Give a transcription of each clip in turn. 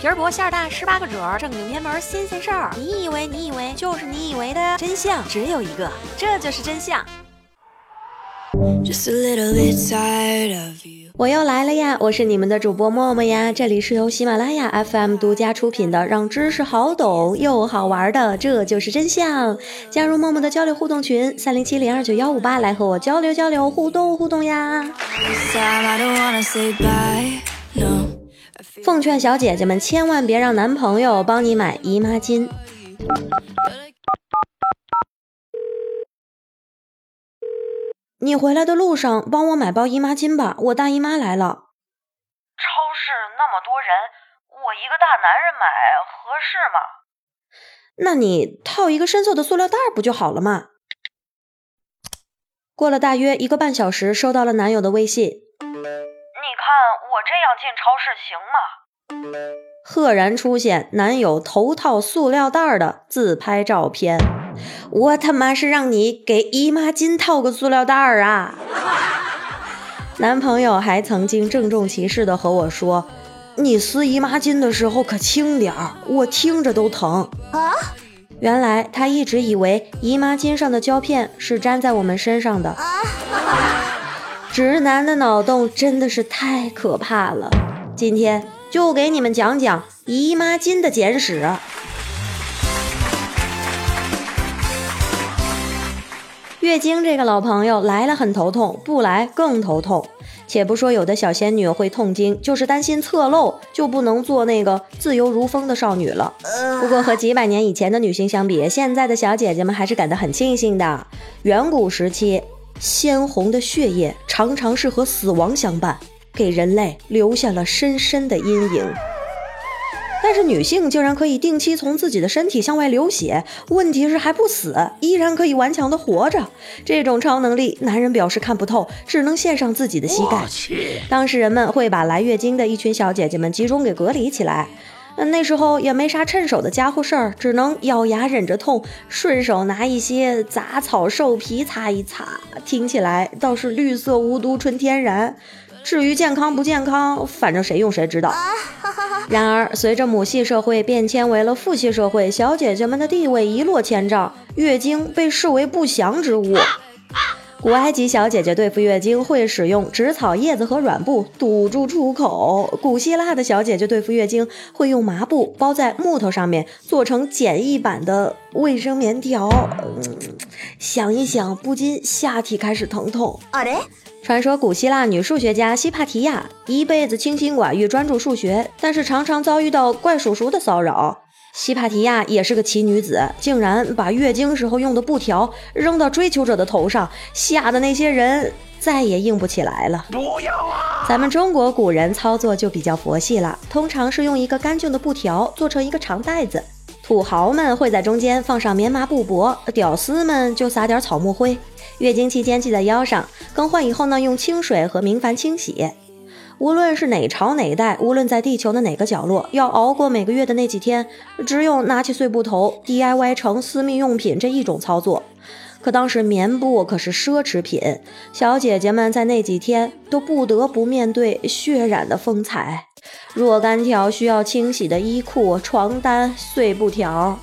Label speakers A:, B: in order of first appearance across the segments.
A: 皮儿薄馅儿大，十八个褶儿，正经偏门新鲜事儿。你以为你以为就是你以为的真相只有一个，这就是真相。我又来了呀！我是你们的主播默默呀，这里是由喜马拉雅 FM 独家出品的，让知识好懂又好玩的，这就是真相。加入默默的交流互动群三零七零二九幺五八，来和我交流交流，互动互动呀！奉劝小姐姐们，千万别让男朋友帮你买姨妈巾。你回来的路上，帮我买包姨妈巾吧，我大姨妈来了。
B: 超市那么多人，我一个大男人买合适吗？
A: 那你套一个深色的塑料袋不就好了吗？过了大约一个半小时，收到了男友的微信。
B: 我这样进超市行吗？
A: 赫然出现男友头套塑料袋的自拍照片。我他妈是让你给姨妈巾套个塑料袋儿啊！男朋友还曾经郑重其事的和我说：“你撕姨妈巾的时候可轻点儿，我听着都疼。”啊！原来他一直以为姨妈巾上的胶片是粘在我们身上的。直男的脑洞真的是太可怕了！今天就给你们讲讲姨妈巾的简史。月经这个老朋友来了很头痛，不来更头痛。且不说有的小仙女会痛经，就是担心侧漏，就不能做那个自由如风的少女了。不过和几百年以前的女性相比，现在的小姐姐们还是感到很庆幸的。远古时期，鲜红的血液常常是和死亡相伴，给人类留下了深深的阴影。但是女性竟然可以定期从自己的身体向外流血，问题是还不死，依然可以顽强的活着。这种超能力，男人表示看不透，只能献上自己的膝盖。当时人们会把来月经的一群小姐姐们集中给隔离起来。那时候也没啥趁手的家伙事儿，只能咬牙忍着痛，顺手拿一些杂草兽皮擦一擦。听起来倒是绿色无毒纯天然。至于健康不健康，反正谁用谁知道。然而，随着母系社会变迁为了父系社会，小姐姐们的地位一落千丈，月经被视为不祥之物。古埃及小姐姐对付月经会使用植草叶子和软布堵住出口；古希腊的小姐姐对付月经会用麻布包在木头上面，做成简易版的卫生棉条。想一想，不禁下体开始疼痛。传说古希腊女数学家西帕提亚一辈子清心寡欲，专注数学，但是常常遭遇到怪叔叔的骚扰。西帕提亚也是个奇女子，竟然把月经时候用的布条扔到追求者的头上，吓得那些人再也硬不起来了。不要啊！咱们中国古人操作就比较佛系了，通常是用一个干净的布条做成一个长袋子，土豪们会在中间放上棉麻布帛，屌丝们就撒点草木灰。月经期间系在腰上，更换以后呢，用清水和明矾清洗。无论是哪朝哪代，无论在地球的哪个角落，要熬过每个月的那几天，只有拿起碎布头 DIY 成私密用品这一种操作。可当时棉布可是奢侈品，小姐姐们在那几天都不得不面对血染的风采，若干条需要清洗的衣裤、床单、碎布条。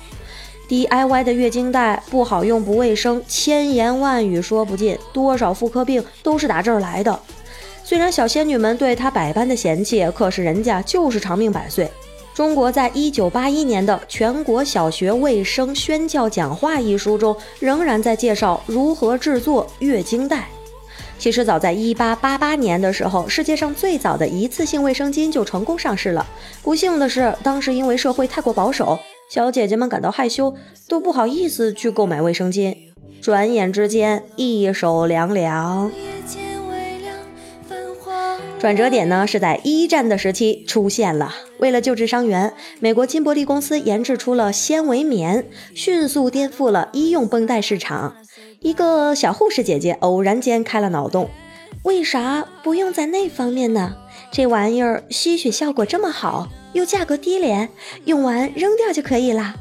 A: DIY 的月经带不好用、不卫生，千言万语说不尽，多少妇科病都是打这儿来的。虽然小仙女们对她百般的嫌弃，可是人家就是长命百岁。中国在一九八一年的《全国小学卫生宣教讲话》一书中，仍然在介绍如何制作月经带。其实早在一八八八年的时候，世界上最早的一次性卫生巾就成功上市了。不幸的是，当时因为社会太过保守。小姐姐们感到害羞，都不好意思去购买卫生巾。转眼之间，一手凉凉。转折点呢，是在一战的时期出现了。为了救治伤员，美国金伯利公司研制出了纤维棉，迅速颠覆了医用绷带市场。一个小护士姐姐偶然间开了脑洞：为啥不用在那方面呢？这玩意儿吸血效果这么好。又价格低廉，用完扔掉就可以啦。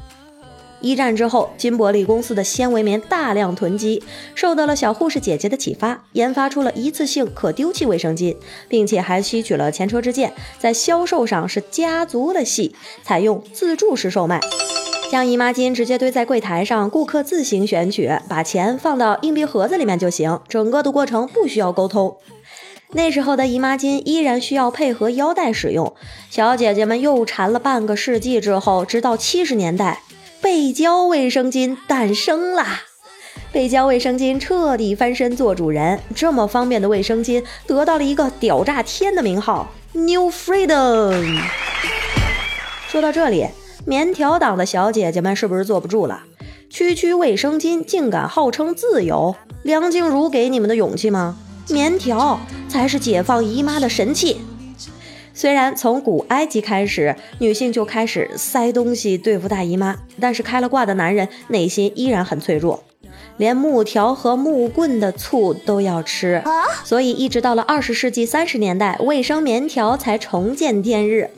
A: 一战之后，金伯利公司的纤维棉大量囤积，受到了小护士姐姐的启发，研发出了一次性可丢弃卫生巾，并且还吸取了前车之鉴，在销售上是加足了戏，采用自助式售卖，将姨妈巾直接堆在柜台上，顾客自行选取，把钱放到硬币盒子里面就行，整个的过程不需要沟通。那时候的姨妈巾依然需要配合腰带使用，小姐姐们又缠了半个世纪之后，直到七十年代。背胶卫生巾诞生啦！背胶卫生巾彻底翻身做主人，这么方便的卫生巾得到了一个屌炸天的名号 ——New Freedom。说到这里，棉条党的小姐姐们是不是坐不住了？区区卫生巾竟敢号称自由？梁静茹给你们的勇气吗？棉条才是解放姨妈的神器。虽然从古埃及开始，女性就开始塞东西对付大姨妈，但是开了挂的男人内心依然很脆弱，连木条和木棍的醋都要吃，所以一直到了二十世纪三十年代，卫生棉条才重见天日。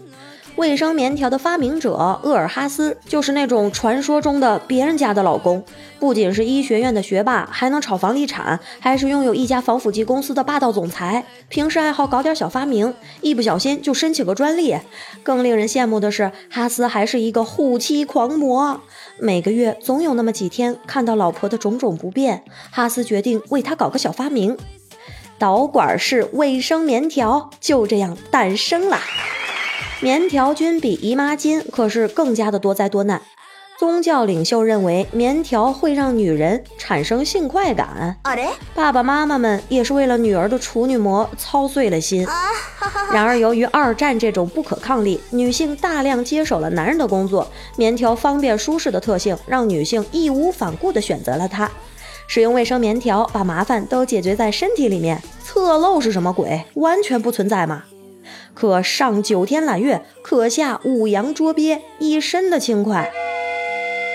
A: 卫生棉条的发明者厄尔哈斯就是那种传说中的别人家的老公，不仅是医学院的学霸，还能炒房地产，还是拥有一家防腐剂公司的霸道总裁。平时爱好搞点小发明，一不小心就申请个专利。更令人羡慕的是，哈斯还是一个护妻狂魔。每个月总有那么几天，看到老婆的种种不便，哈斯决定为她搞个小发明——导管式卫生棉条，就这样诞生了。棉条菌比姨妈巾可是更加的多灾多难。宗教领袖认为棉条会让女人产生性快感，爸爸妈妈们也是为了女儿的处女膜操碎了心。然而，由于二战这种不可抗力，女性大量接手了男人的工作，棉条方便舒适的特性让女性义无反顾地选择了它。使用卫生棉条，把麻烦都解决在身体里面，侧漏是什么鬼？完全不存在嘛！可上九天揽月，可下五洋捉鳖，一身的轻快。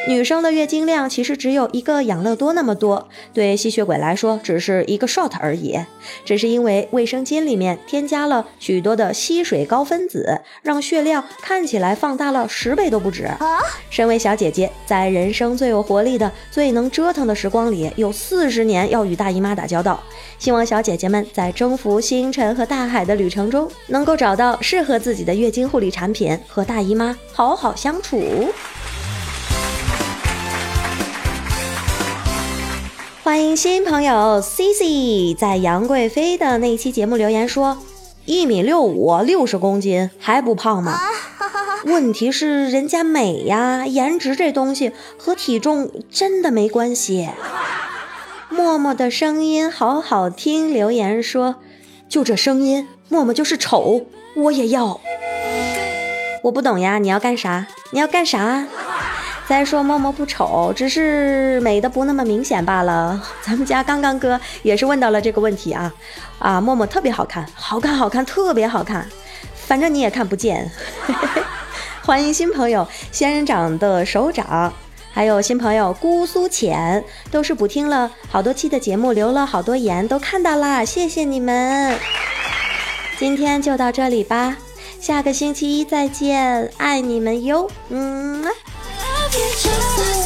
A: 女生的月经量其实只有一个养乐多那么多，对吸血鬼来说只是一个 shot 而已。只是因为卫生巾里面添加了许多的吸水高分子，让血量看起来放大了十倍都不止。身为小姐姐，在人生最有活力的、最能折腾的时光里，有四十年要与大姨妈打交道。希望小姐姐们在征服星辰和大海的旅程中，能够找到适合自己的月经护理产品，和大姨妈好好相处。欢迎新朋友 C C 在杨贵妃的那期节目留言说，一米六五，六十公斤还不胖吗？问题是人家美呀，颜值这东西和体重真的没关系。默默的声音好好听，留言说，就这声音，默默就是丑，我也要。我不懂呀，你要干啥？你要干啥？再说默默不丑，只是美的不那么明显罢了。咱们家刚刚哥也是问到了这个问题啊啊！默默特别好看，好看好看，特别好看，反正你也看不见。欢迎新朋友仙人掌的手掌，还有新朋友姑苏浅，都是补听了好多期的节目，留了好多言，都看到啦，谢谢你们。今天就到这里吧，下个星期一再见，爱你们哟，嗯。just